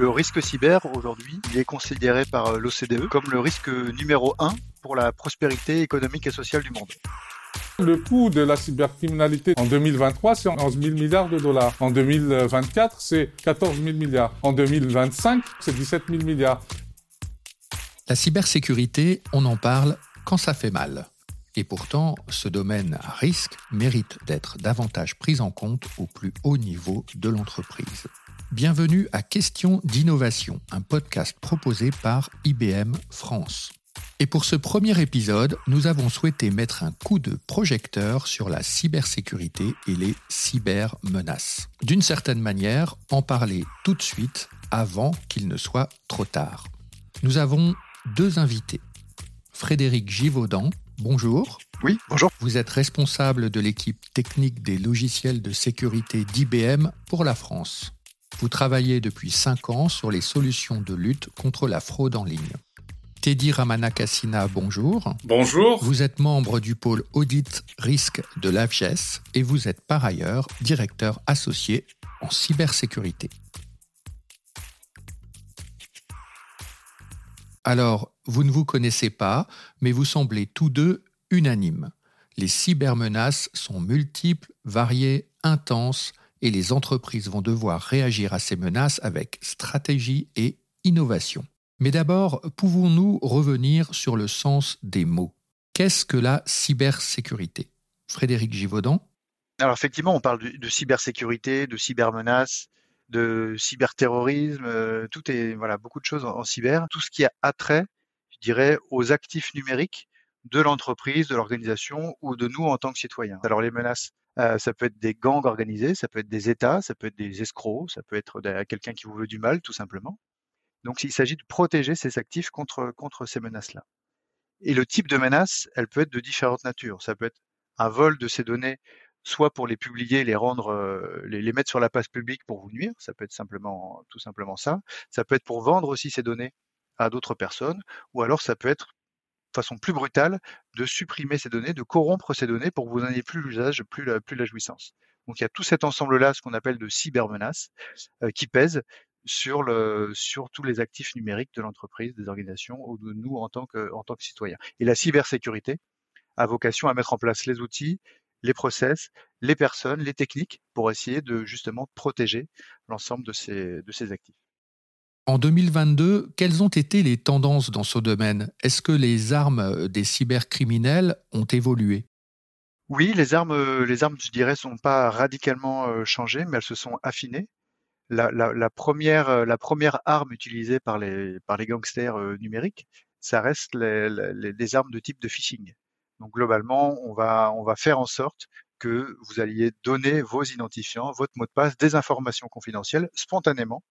Le risque cyber, aujourd'hui, il est considéré par l'OCDE comme le risque numéro un pour la prospérité économique et sociale du monde. Le coût de la cybercriminalité en 2023, c'est 11 000 milliards de dollars. En 2024, c'est 14 000 milliards. En 2025, c'est 17 000 milliards. La cybersécurité, on en parle quand ça fait mal. Et pourtant, ce domaine à risque mérite d'être davantage pris en compte au plus haut niveau de l'entreprise. Bienvenue à Question d'innovation, un podcast proposé par IBM France. Et pour ce premier épisode, nous avons souhaité mettre un coup de projecteur sur la cybersécurité et les cybermenaces. D'une certaine manière, en parler tout de suite avant qu'il ne soit trop tard. Nous avons deux invités. Frédéric Givaudan, bonjour. Oui, bonjour. Vous êtes responsable de l'équipe technique des logiciels de sécurité d'IBM pour la France. Vous travaillez depuis cinq ans sur les solutions de lutte contre la fraude en ligne. Teddy Ramanakasina, bonjour. Bonjour. Vous êtes membre du pôle audit risque de l'AFGES et vous êtes par ailleurs directeur associé en cybersécurité. Alors, vous ne vous connaissez pas, mais vous semblez tous deux unanimes. Les cybermenaces sont multiples, variées, intenses, et les entreprises vont devoir réagir à ces menaces avec stratégie et innovation. Mais d'abord, pouvons-nous revenir sur le sens des mots? Qu'est-ce que la cybersécurité? Frédéric Givaudan? Alors effectivement, on parle de, cybersécurité, de cybermenaces, de cyberterrorisme, euh, tout est voilà beaucoup de choses en, cyber, tout ce qui a attrait, je dirais, aux actifs numériques de l'entreprise, de l'organisation ou de nous en tant que citoyens. Alors les menaces, euh, ça peut être des gangs organisés, ça peut être des États, ça peut être des escrocs, ça peut être quelqu'un qui vous veut du mal, tout simplement. Donc il s'agit de protéger ces actifs contre, contre ces menaces-là. Et le type de menace, elle peut être de différentes natures. Ça peut être un vol de ces données soit pour les publier, les rendre, euh, les, mettre sur la place publique pour vous nuire, ça peut être simplement, tout simplement ça. Ça peut être pour vendre aussi ces données à d'autres personnes, ou alors ça peut être façon plus brutale de supprimer ces données, de corrompre ces données pour que vous n'en ayez plus l'usage, plus la, jouissance. Donc il y a tout cet ensemble-là, ce qu'on appelle de cybermenaces, euh, qui pèsent sur, tous les actifs numériques de l'entreprise, des organisations ou de nous en tant que, citoyens. Et la cybersécurité a vocation à mettre en place les outils, les process, les personnes, les techniques pour essayer de justement protéger l'ensemble de ces actifs. En 2022, quelles ont été les tendances dans ce domaine? Est-ce que les armes des cybercriminels ont évolué? Oui, les armes, les armes, je dirais, sont pas radicalement euh, changées, mais elles se sont affinées. La, première, euh, arme utilisée par les, gangsters euh, numériques, ça reste les, armes de type de phishing. Donc globalement, on va faire en sorte que vous alliez donner vos identifiants, votre mot de passe, des informations confidentielles spontanément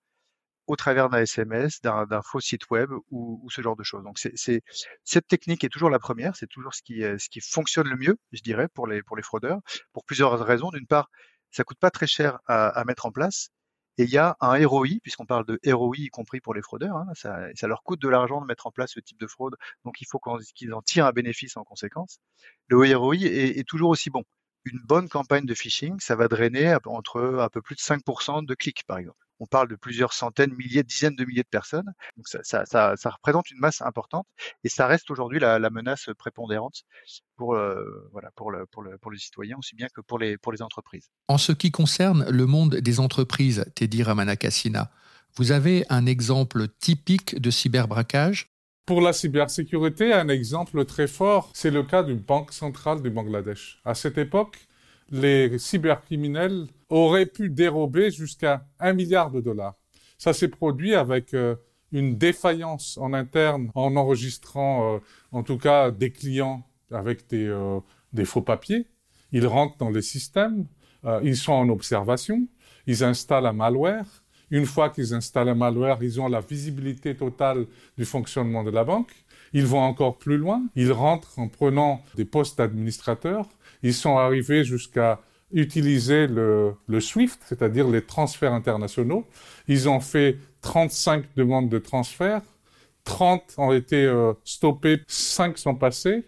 au travers d'un SMS, d'un faux site web ou, ou, ce genre de choses. Donc c'est cette technique est toujours la première, c'est toujours ce qui, ce qui fonctionne le mieux, je dirais, pour les, pour les fraudeurs, pour plusieurs raisons. D'une part, ça coûte pas très cher à, à mettre en place. Et il y a un ROI, puisqu'on parle de ROI, y compris pour les fraudeurs, hein, ça, ça, leur coûte de l'argent de mettre en place ce type de fraude, donc il faut qu'ils en tirent un bénéfice en conséquence. Le ROI est, est, toujours aussi bon. Une bonne campagne de phishing, ça va drainer entre un peu plus de 5% de clics, par exemple on parle de plusieurs centaines, milliers, dizaines de milliers de personnes. Donc ça, ça, ça, ça représente une masse importante et ça reste aujourd'hui la, la, menace prépondérante pour, euh, voilà, pour, le, pour, le, pour les citoyens aussi bien que pour les, pour les entreprises. En ce qui concerne le monde des entreprises, Teddy Ramanakasina, vous avez un exemple typique de cyberbraquage? Pour la cybersécurité, un exemple très fort, c'est le cas d'une banque centrale du Bangladesh. À cette époque, les cybercriminels auraient pu dérober jusqu'à un milliard de dollars. Ça s'est produit avec euh, une défaillance en interne en enregistrant euh, en tout cas des clients avec des, euh, des, faux papiers. Ils rentrent dans les systèmes, ils sont en observation, ils installent un malware. Une fois qu'ils installent un malware, ils ont la visibilité totale du fonctionnement de la banque. Ils vont encore plus loin, ils rentrent en prenant des postes d'administrateurs, ils sont arrivés jusqu'à utiliser le, le SWIFT, c'est-à-dire les transferts internationaux. Ils ont fait 35 demandes de transfert, 30 ont été euh, stoppées, 5 sont passées.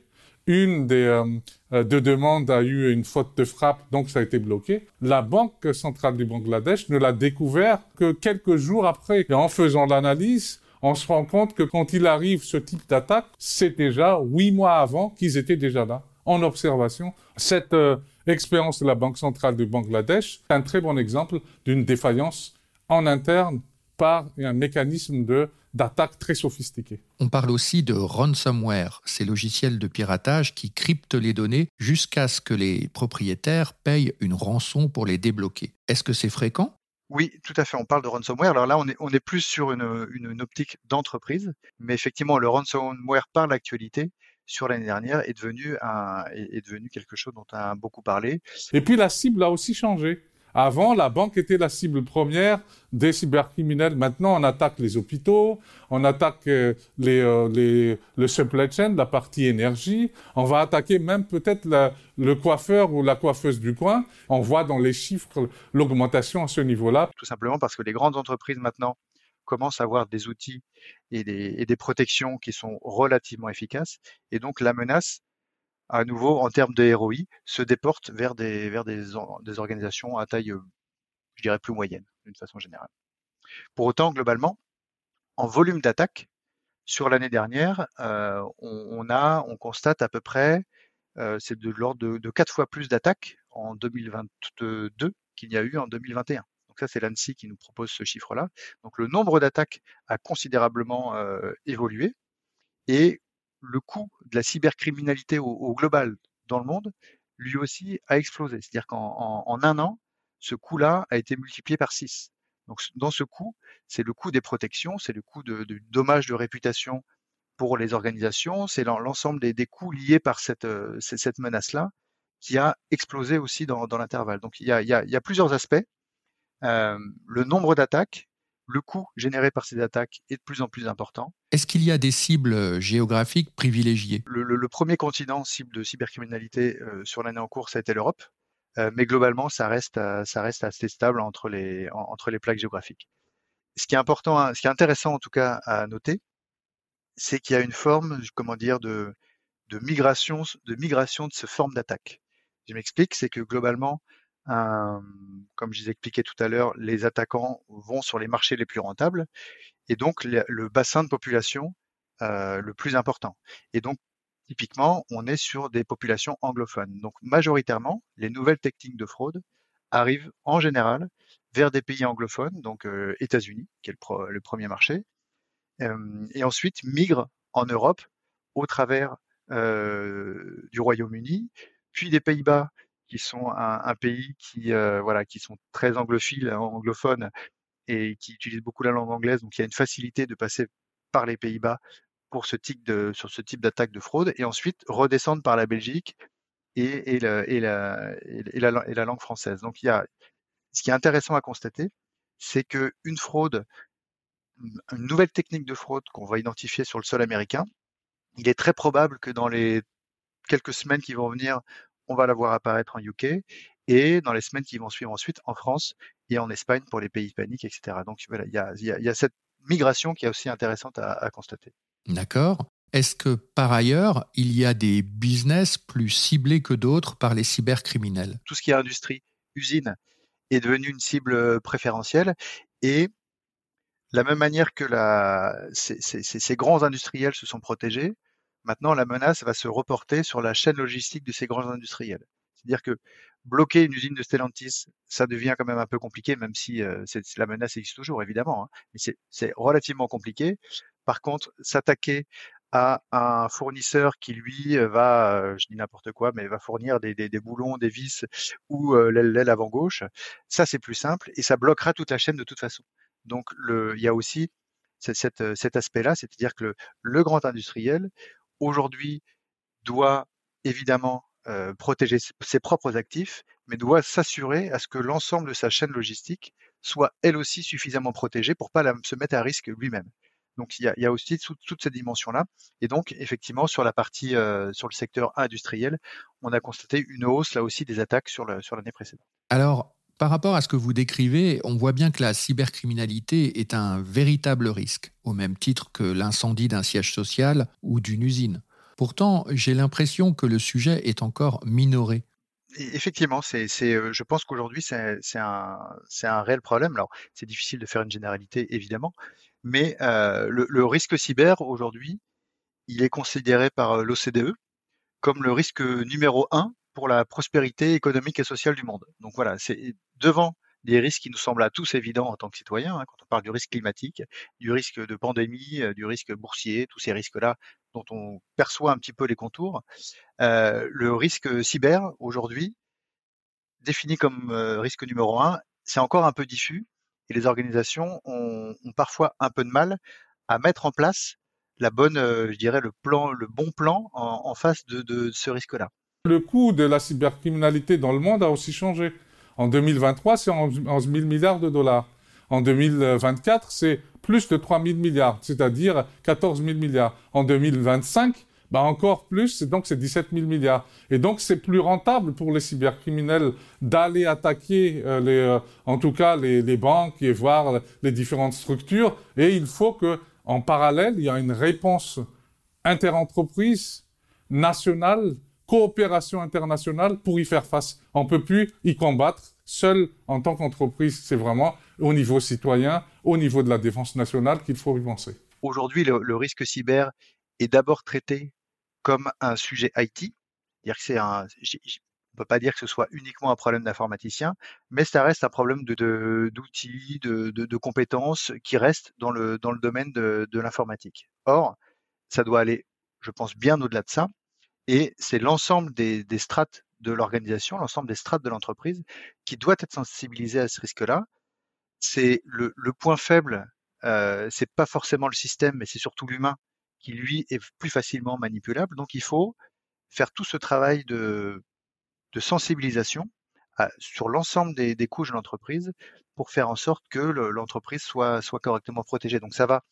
Une des, euh, euh, de demande a eu une faute de frappe, donc ça a été bloqué. La Banque centrale du Bangladesh ne l'a découvert que quelques jours après. Et en faisant l'analyse, on se rend compte que quand il arrive ce type d'attaque, c'est déjà huit mois avant qu'ils étaient déjà là, en observation. Cette euh, expérience de la Banque centrale du Bangladesh est un très bon exemple d'une défaillance en interne par un mécanisme de d'attaque très sophistiqué. On parle aussi de ransomware, ces logiciels de piratage qui cryptent les données jusqu'à ce que les propriétaires payent une rançon pour les débloquer. Est-ce que c'est fréquent? Oui, tout à fait. On parle de ransomware. Alors là, on est, on est plus sur une, une, optique d'entreprise, mais effectivement, le ransomware par l'actualité sur l'année dernière est devenu, un, est devenu quelque chose dont on a beaucoup parlé. Et puis la cible a aussi changé. Avant, la banque était la cible première des cybercriminels. Maintenant, on attaque les hôpitaux, on attaque euh, euh, les, le supply chain, la partie énergie. On va attaquer même peut-être le coiffeur ou la coiffeuse du coin. On voit dans les chiffres l'augmentation à ce niveau-là. Tout simplement parce que les grandes entreprises maintenant commencent à avoir des outils et des, et des protections qui sont relativement efficaces. Et donc la menace à nouveau, en termes de ROI, se déporte vers des, vers des organisations à taille, euh, je dirais, plus moyenne, d'une façon générale. Pour autant, globalement, en volume d'attaque, sur l'année dernière, euh, on, a, on constate à peu près, euh, c'est de l'ordre de, de 4 fois plus d'attaques en 2022 qu'il y a eu en 2021. Ça, c'est l'ANSI qui nous propose ce chiffre-là. Donc le nombre d'attaques a considérablement évolué. Et le coût de la cybercriminalité au, global dans le monde, lui aussi, a explosé. C'est-à-dire qu'en un an, ce coût-là a été multiplié par 6. Donc, dans ce coût, c'est le coût des protections, c'est le coût de, dommages de réputation pour les organisations, c'est l'ensemble des, coûts liés par cette, euh, cette menace-là qui a explosé aussi dans, l'intervalle. Donc, il, y a, plusieurs aspects. Euh, le nombre d'attaques, le coût généré par ces attaques est de plus en plus important. Est-ce qu'il y a des cibles euh, géographiques privilégiées? Le, premier continent cible de cybercriminalité euh, sur l'année en cours, ça a été l'Europe. Euh, mais globalement, ça reste, ça reste assez stable entre les, entre les plaques géographiques. Ce qui est important, hein, ce qui est intéressant en tout cas à noter, c'est qu'il y a une forme, comment dire, de, de migration, de migration de ce forme d'attaque. Je m'explique, c'est que globalement, comme je vous expliqué tout à l'heure, les attaquants vont sur les marchés les plus rentables et donc le, bassin de population euh, le plus important. Et donc, typiquement, on est sur des populations anglophones. Donc, majoritairement, les nouvelles techniques de fraude arrivent en général vers des pays anglophones, donc euh, États-Unis, qui est le, premier marché, et ensuite migrent en Europe au travers euh, du Royaume-Uni, puis des Pays-Bas qui sont un, pays qui, euh, voilà, qui sont très anglophiles, anglophones et qui utilisent beaucoup la langue anglaise. Donc, il y a une facilité de passer par les Pays-Bas pour ce type de, sur ce type d'attaque de fraude et ensuite redescendre par la Belgique et, et, la, et, la, et, la, la langue française. Donc, il y a, ce qui est intéressant à constater, c'est que une fraude, une nouvelle technique de fraude qu'on va identifier sur le sol américain, il est très probable que dans les quelques semaines qui vont venir, on va la voir apparaître en UK et dans les semaines qui vont suivre ensuite en France et en Espagne pour les pays hispaniques, etc. Donc voilà, il y a, cette migration qui est aussi intéressante à, constater. D'accord. Est-ce que par ailleurs, il y a des business plus ciblés que d'autres par les cybercriminels? Tout ce qui est industrie, usine, est devenu une cible préférentielle et la même manière que la, ces grands industriels se sont protégés, Maintenant, la menace va se reporter sur la chaîne logistique de ces grands industriels. C'est-à-dire que bloquer une usine de Stellantis, ça devient quand même un peu compliqué, même si euh, la menace existe toujours, évidemment. Hein. mais c'est relativement compliqué. Par contre, s'attaquer à un fournisseur qui lui va, euh, je dis n'importe quoi, mais va fournir des, des, des, boulons, des vis ou euh, l'aile avant gauche, ça c'est plus simple et ça bloquera toute la chaîne de toute façon. Donc le, il y a aussi cet, cet aspect-là, c'est-à-dire que le, le, grand industriel aujourd'hui doit évidemment euh, protéger ses propres actifs, mais doit s'assurer à ce que l'ensemble de sa chaîne logistique soit elle aussi suffisamment protégée pour pas se mettre à risque lui-même. Donc il y a, aussi toute cette dimension-là. Et donc effectivement sur la partie euh, sur le secteur industriel, on a constaté une hausse là aussi des attaques sur l'année précédente. Alors par rapport à ce que vous décrivez, on voit bien que la cybercriminalité est un véritable risque, au même titre que l'incendie d'un siège social ou d'une usine. Pourtant, j'ai l'impression que le sujet est encore minoré. Effectivement, c'est, c'est, je pense qu'aujourd'hui, c'est, un, réel problème. Alors, c'est difficile de faire une généralité, évidemment, mais euh, le, le, risque cyber, aujourd'hui, il est considéré par l'OCDE comme le risque numéro un pour la prospérité économique et sociale du monde. Donc voilà, c'est devant des risques qui nous semblent à tous évidents en tant que citoyens, hein, quand on parle du risque climatique, du risque de pandémie, du risque boursier, tous ces risques-là dont on perçoit un petit peu les contours. Euh, le risque cyber, aujourd'hui, défini comme risque numéro un, c'est encore un peu diffus et les organisations ont, ont, parfois un peu de mal à mettre en place la bonne, je dirais, le plan, le bon plan en, en face de, de ce risque-là. Le coût de la cybercriminalité dans le monde a aussi changé. En 2023, c'est 11 000 milliards de dollars. En 2024, c'est plus de 3 000 milliards, c'est-à-dire 14 000 milliards. En 2025, bah encore plus, donc c'est 17 000 milliards. Et donc c'est plus rentable pour les cybercriminels d'aller attaquer euh, les, euh, en tout cas les, les, banques et voir les différentes structures. Et il faut que, en parallèle, il y a une réponse interentreprise nationale coopération internationale pour y faire face. On ne peut plus y combattre seul en tant qu'entreprise. C'est vraiment au niveau citoyen, au niveau de la défense nationale qu'il faut y penser. Aujourd'hui, le, risque cyber est d'abord traité comme un sujet IT. Dire que un, on peut pas dire que ce soit uniquement un problème d'informaticien, mais ça reste un problème d'outils, de, compétences qui reste dans le, domaine de l'informatique. Or, ça doit aller, je pense, bien au-delà de ça. Et c'est l'ensemble des, strates de l'organisation, l'ensemble des strates de l'entreprise qui doit être sensibilisé à ce risque-là. C'est le, point faible, euh, c'est pas forcément le système, mais c'est surtout l'humain qui lui est plus facilement manipulable. Donc il faut faire tout ce travail de, sensibilisation sur l'ensemble des, couches de l'entreprise pour faire en sorte que l'entreprise soit, correctement protégée. Donc ça va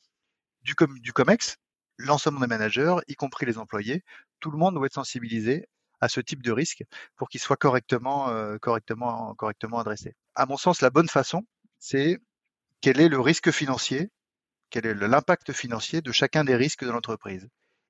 du COMEX, l'ensemble des managers, y compris les employés, tout le monde doit être sensibilisé à ce type de risque pour qu'il soit correctement, euh, correctement, correctement adressé. À mon sens, la bonne façon, c'est quel est le risque financier, quel est l'impact financier de chacun des risques de l'entreprise.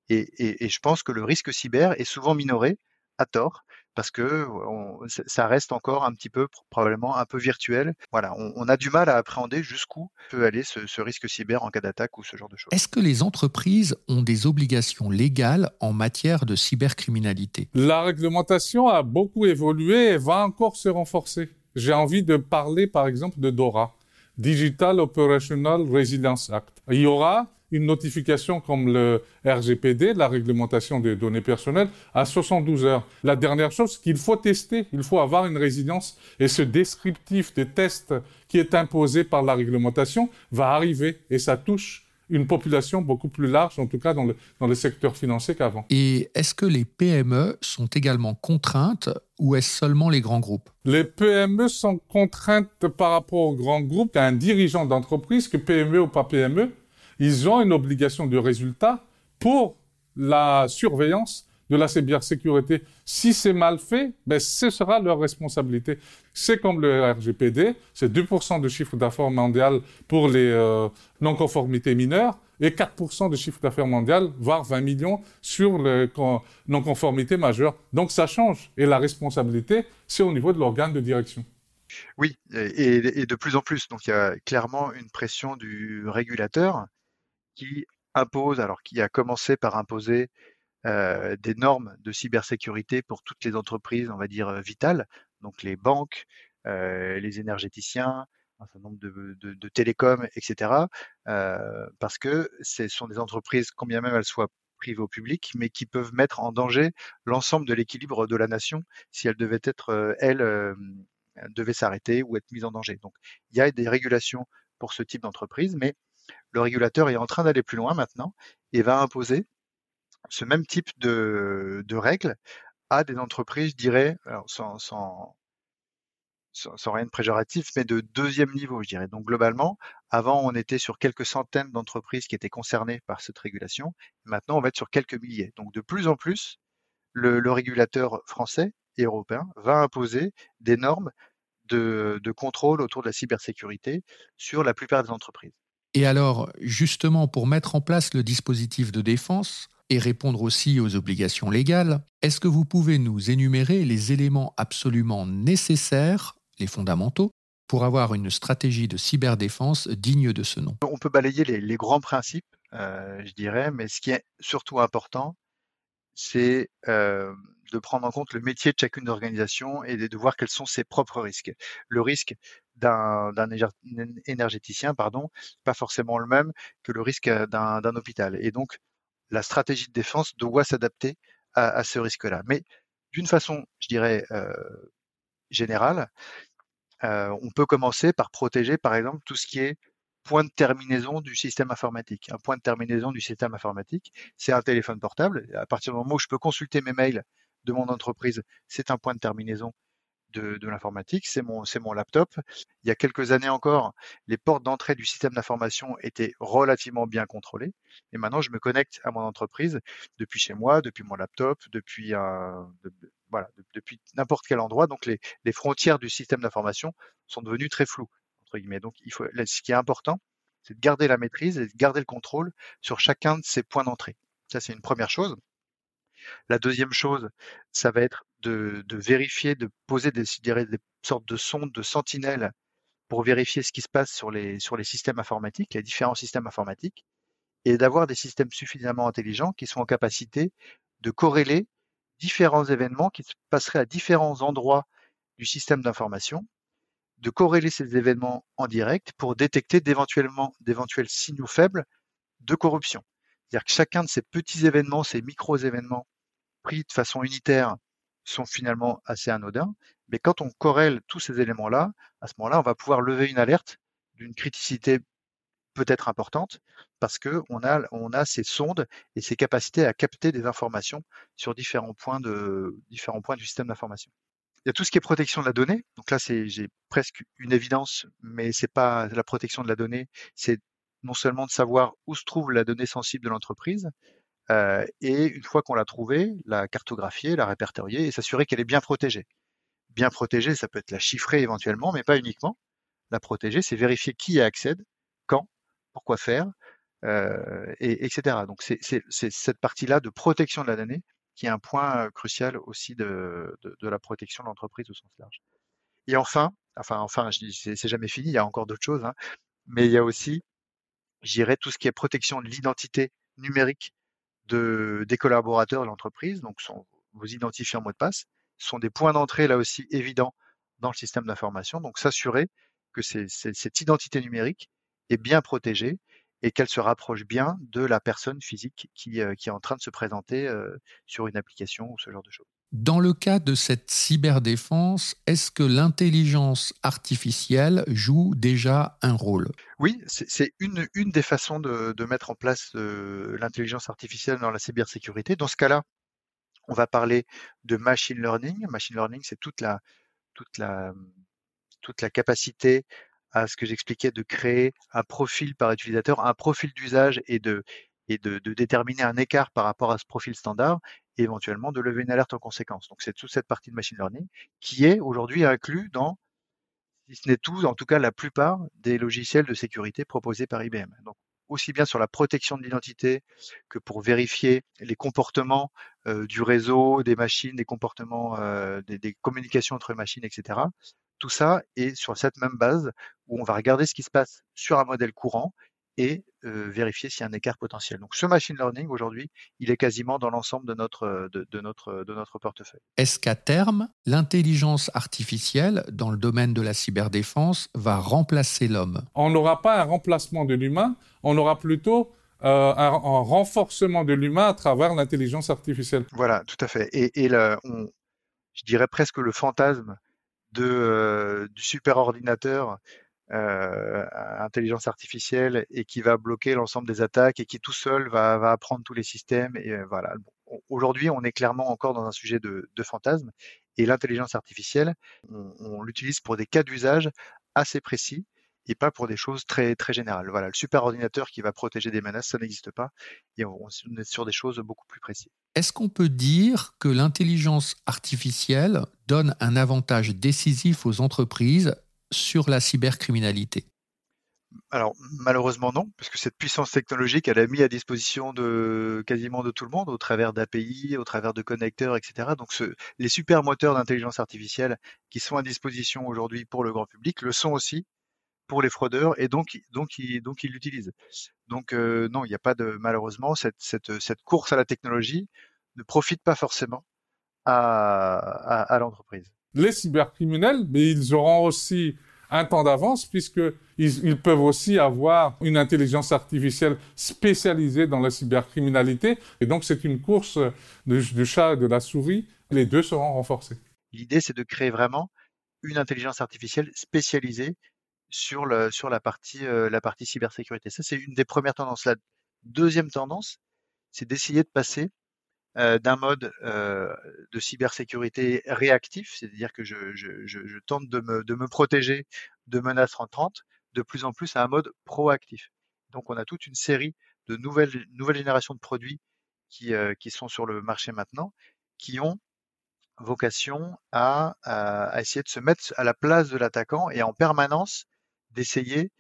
Et, et, et, je pense que le risque cyber est souvent minoré à tort parce que on, ça reste encore un petit peu probablement un peu virtuel. Voilà, on, on a du mal à appréhender jusqu'où peut aller ce, ce, risque cyber en cas d'attaque ou ce genre de choses. Est-ce que les entreprises ont des obligations légales en matière de cybercriminalité? La réglementation a beaucoup évolué et va encore se renforcer. J'ai envie de parler par exemple de DORA, Digital Operational Resilience Act. Il y aura une notification comme le RGPD, la réglementation des données personnelles, à 72 heures. La dernière chose, qu'il faut tester, il faut avoir une résilience et ce descriptif des tests qui est imposé par la réglementation va arriver et ça touche une population beaucoup plus large, en tout cas dans le, dans le secteur financier qu'avant. Et est-ce que les PME sont également contraintes ou est-ce seulement les grands groupes? Les PME sont contraintes par rapport aux grands groupes. Un dirigeant d'entreprise, que PME ou pas PME, ils ont une obligation de résultat pour la surveillance de la cybersécurité. Si c'est mal fait, ben, ce sera leur responsabilité. C'est comme le RGPD, c'est 2% de chiffre d'affaires mondial pour les euh, non-conformités mineures et 4% de chiffre d'affaires mondial, voire 20 millions sur les non-conformités majeures. Donc ça change. Et la responsabilité, c'est au niveau de l'organe de direction. Oui, et, et, de plus en plus. Donc il y a clairement une pression du régulateur qui impose, alors qui a commencé par imposer euh, des normes de cybersécurité pour toutes les entreprises, on va dire, vitales, donc les banques, euh, les énergéticiens, un certain nombre de, de, télécoms, etc. Euh, parce que ce sont des entreprises, combien même elles soient privées ou publiques, mais qui peuvent mettre en danger l'ensemble de l'équilibre de la nation si elles devaient être, euh, elles, euh, devaient s'arrêter ou être mises en danger. Donc, il y a des régulations pour ce type d'entreprise, mais le régulateur est en train d'aller plus loin maintenant et va imposer ce même type de, règles à des entreprises, je dirais, sans, rien de péjoratif, mais de deuxième niveau, je dirais. Donc globalement, avant, on était sur quelques centaines d'entreprises qui étaient concernées par cette régulation. Maintenant, on va être sur quelques milliers. Donc de plus en plus, le, régulateur français et européen va imposer des normes de contrôle autour de la cybersécurité sur la plupart des entreprises. Et alors, justement, pour mettre en place le dispositif de défense, et répondre aussi aux obligations légales, est-ce que vous pouvez nous énumérer les éléments absolument nécessaires, les fondamentaux, pour avoir une stratégie de cyberdéfense digne de ce nom? On peut balayer les, grands principes, euh, je dirais, mais ce qui est surtout important, c'est euh, de prendre en compte le métier de chacune organisation et de voir quels sont ses propres risques. Le risque d'un énergéticien, pardon, pas forcément le même que le risque d'un hôpital. Et donc, la stratégie de défense doit s'adapter à, ce risque-là. Mais d'une façon, je dirais, euh, générale, euh, on peut commencer par protéger, par exemple, tout ce qui est point de terminaison du système informatique. Un point de terminaison du système informatique, c'est un téléphone portable. À partir du moment où je peux consulter mes mails de mon entreprise, c'est un point de terminaison de, l'informatique, c'est mon, laptop. Il y a quelques années encore, les portes d'entrée du système d'information étaient relativement bien contrôlées. Et maintenant, je me connecte à mon entreprise depuis chez moi, depuis mon laptop, depuis n'importe quel endroit. Donc, les, frontières du système d'information sont devenues très floues, entre. Donc, ce qui est important, c'est de garder la maîtrise et de garder le contrôle sur chacun de ces points d'entrée. Ça, c'est une première chose. La deuxième chose, ça va être de, vérifier, de poser des, sortes de sondes, de sentinelles pour vérifier ce qui se passe sur les, sur les systèmes informatiques, les différents systèmes informatiques, et d'avoir des systèmes suffisamment intelligents qui sont en capacité de corréler différents événements qui se passeraient à différents endroits du système d'information, de corréler ces événements en direct pour détecter d'éventuels signaux faibles de corruption. C'est-à-dire que chacun de ces petits événements, ces micro-événements de façon unitaire sont finalement assez anodins. Mais quand on corrèle tous ces éléments-là, à ce moment-là, on va pouvoir lever une alerte d'une criticité peut-être importante parce que on a, on a ces sondes et ces capacités à capter des informations sur différents points de différents points du système d'information. Il y a tout ce qui est protection de la donnée. Donc là, c'est j'ai presque une évidence, mais c'est pas la protection de la donnée, c'est non seulement de savoir où se trouve la donnée sensible de l'entreprise, euh, et une fois qu'on l'a trouvée, la cartographier, la répertorier et s'assurer qu'elle est bien protégée. Bien protégée, ça peut être la chiffrer éventuellement, mais pas uniquement. La protéger, c'est vérifier qui y accède, quand, pourquoi faire, euh, et, etc. Donc c'est cette partie-là de protection de la donnée qui est un point euh, crucial aussi de, de, de la protection de l'entreprise au sens large. Et enfin, enfin, enfin, c'est jamais fini, il y a encore d'autres choses, hein, mais il y a aussi j'irais tout ce qui est protection de l'identité numérique de, des collaborateurs de l'entreprise, donc sont vos identifiants mots de passe, sont des points d'entrée là aussi évidents dans le système d'information. Donc s'assurer que cette identité numérique est bien protégée et qu'elle se rapproche bien de la personne physique qui, euh, est en train de se présenter euh, sur une application ou ce genre de choses. Dans le cas de cette cyberdéfense, est-ce que l'intelligence artificielle joue déjà un rôle? Oui, c'est une, des façons de, mettre en place euh, l'intelligence artificielle dans la cybersécurité. Dans ce cas-là, on va parler de machine learning. Machine learning, c'est toute la, capacité à ce que j'expliquais de créer un profil par utilisateur, un profil d'usage et de, déterminer un écart par rapport à ce profil standard et éventuellement de lever une alerte en conséquence. Donc c'est toute cette partie de machine learning qui est aujourd'hui inclus dans, si ce n'est tout, en tout cas la plupart des logiciels de sécurité proposés par IBM. Donc aussi bien sur la protection de l'identité que pour vérifier les comportements euh, du réseau, des machines, des comportements, euh, des, communications entre machines, etc. Tout ça est sur cette même base où on va regarder ce qui se passe sur un modèle courant et vérifier s'il y a un écart potentiel. Donc ce machine learning aujourd'hui, il est quasiment dans l'ensemble de notre, de, notre, de notre portefeuille. Est-ce qu'à terme, l'intelligence artificielle dans le domaine de la cyberdéfense va remplacer l'homme? On n'aura pas un remplacement de l'humain, on aura plutôt un, renforcement de l'humain à travers l'intelligence artificielle. Voilà, tout à fait. Et, et on, je dirais presque le fantasme de, du superordinateur euh, intelligence artificielle et qui va bloquer l'ensemble des attaques et qui tout seul va, apprendre tous les systèmes. Et euh, voilà. Aujourd'hui, on est clairement encore dans un sujet de, de fantasme et l'intelligence artificielle, on, l'utilise pour des cas d'usage assez précis et pas pour des choses très très générales. Voilà, le super ordinateur qui va protéger des menaces, ça n'existe pas et on est sur des choses beaucoup plus précises. Est-ce qu'on peut dire que l'intelligence artificielle donne un avantage décisif aux entreprises sur la cybercriminalité alors malheureusement non, parce que cette puissance technologique, elle a mis à disposition de quasiment de tout le monde au travers d'API, au travers de connecteurs, etc. Donc ce, les super moteurs d'intelligence artificielle qui sont à disposition aujourd'hui pour le grand public le sont aussi pour les fraudeurs et donc donc ils donc ils l'utilisent. Donc euh, non, il n'y a pas de malheureusement cette, cette, cette course à la technologie ne profite pas forcément à, à, à l'entreprise. Les cybercriminels, mais ils auront aussi un temps d'avance puisqu'ils ils peuvent aussi avoir une intelligence artificielle spécialisée dans la cybercriminalité. Et donc, c'est une course du chat et de la souris. Les deux seront renforcés. L'idée, c'est de créer vraiment une intelligence artificielle spécialisée sur, la, partie, euh, la partie cybersécurité. Ça, c'est une des premières tendances. La deuxième tendance, c'est d'essayer de passer d'un mode euh, de cybersécurité réactif, c'est-à-dire que je, tente de me, protéger de menaces rentrantes, de plus en plus à un mode proactif. Donc on a toute une série de nouvelles, générations de produits qui, euh, qui sont sur le marché maintenant, qui ont vocation à, à, essayer de se mettre à la place de l'attaquant et en permanence d'essayer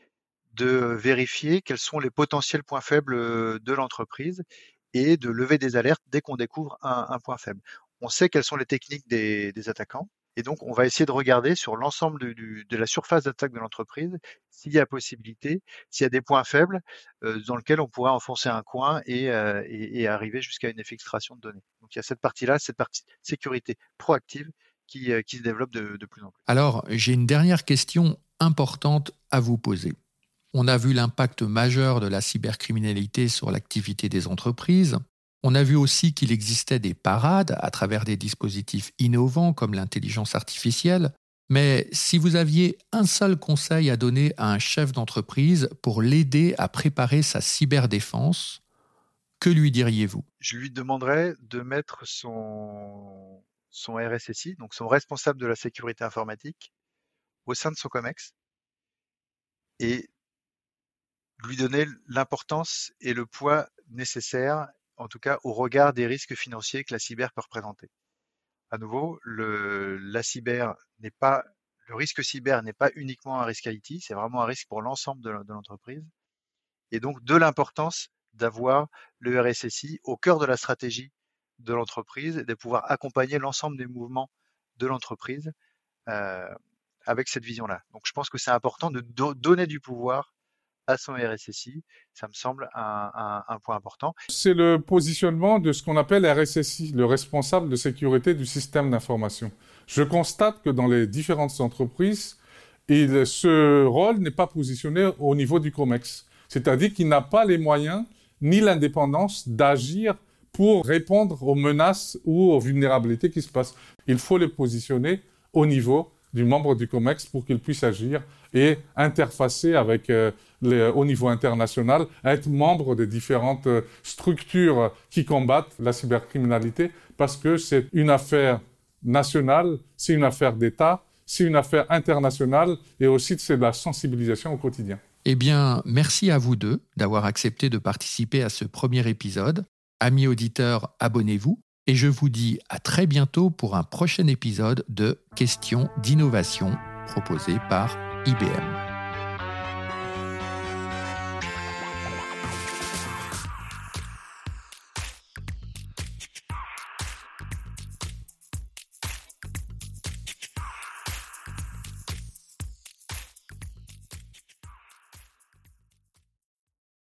de vérifier quels sont les potentiels points faibles de l'entreprise et de lever des alertes dès qu'on découvre un, un, point faible. On sait quelles sont les techniques des, des attaquants. Et donc, on va essayer de regarder sur l'ensemble de, de, la surface d'attaque de l'entreprise s'il y a possibilité, s'il y a des points faibles euh, dans lesquels on pourrait enfoncer un coin et, euh, et, et arriver jusqu'à une extraction de données. Donc, il y a cette partie-là, cette partie sécurité proactive qui, euh, qui se développe de, de plus en plus. Alors, j'ai une dernière question importante à vous poser. On a vu l'impact majeur de la cybercriminalité sur l'activité des entreprises. On a vu aussi qu'il existait des parades à travers des dispositifs innovants comme l'intelligence artificielle. Mais si vous aviez un seul conseil à donner à un chef d'entreprise pour l'aider à préparer sa cyberdéfense, que lui diriez-vous? Je lui demanderais de mettre son, son RSSI, donc son responsable de la sécurité informatique, au sein de son COMEX et lui donner l'importance et le poids nécessaires, en tout cas au regard des risques financiers que la cyber peut représenter. À nouveau, le, la cyber n'est pas, le risque cyber n'est pas uniquement un risque IT, c'est vraiment un risque pour l'ensemble de l'entreprise. Et donc de l'importance d'avoir le RSSI au cœur de la stratégie de l'entreprise et de pouvoir accompagner l'ensemble des mouvements de l'entreprise euh, avec cette vision-là. Donc je pense que c'est important de do donner du pouvoir à son RSSI. Ça me semble un, point important. C'est le positionnement de ce qu'on appelle RSSI, le responsable de sécurité du système d'information. Je constate que dans les différentes entreprises, ce rôle n'est pas positionné au niveau du COMEX. C'est-à-dire qu'il n'a pas les moyens ni l'indépendance d'agir pour répondre aux menaces ou aux vulnérabilités qui se passent. Il faut les positionner au niveau du membre du COMEX pour qu'il puisse agir et interfacer avec euh, les, au niveau international, être membre des différentes euh, structures qui combattent la cybercriminalité, parce que c'est une affaire nationale, c'est une affaire d'État, c'est une affaire internationale, et aussi c'est de la sensibilisation au quotidien. Eh bien, merci à vous deux d'avoir accepté de participer à ce premier épisode. Amis auditeurs, abonnez-vous et je vous dis à très bientôt pour un prochain épisode de Questions d'innovation proposé par IBM.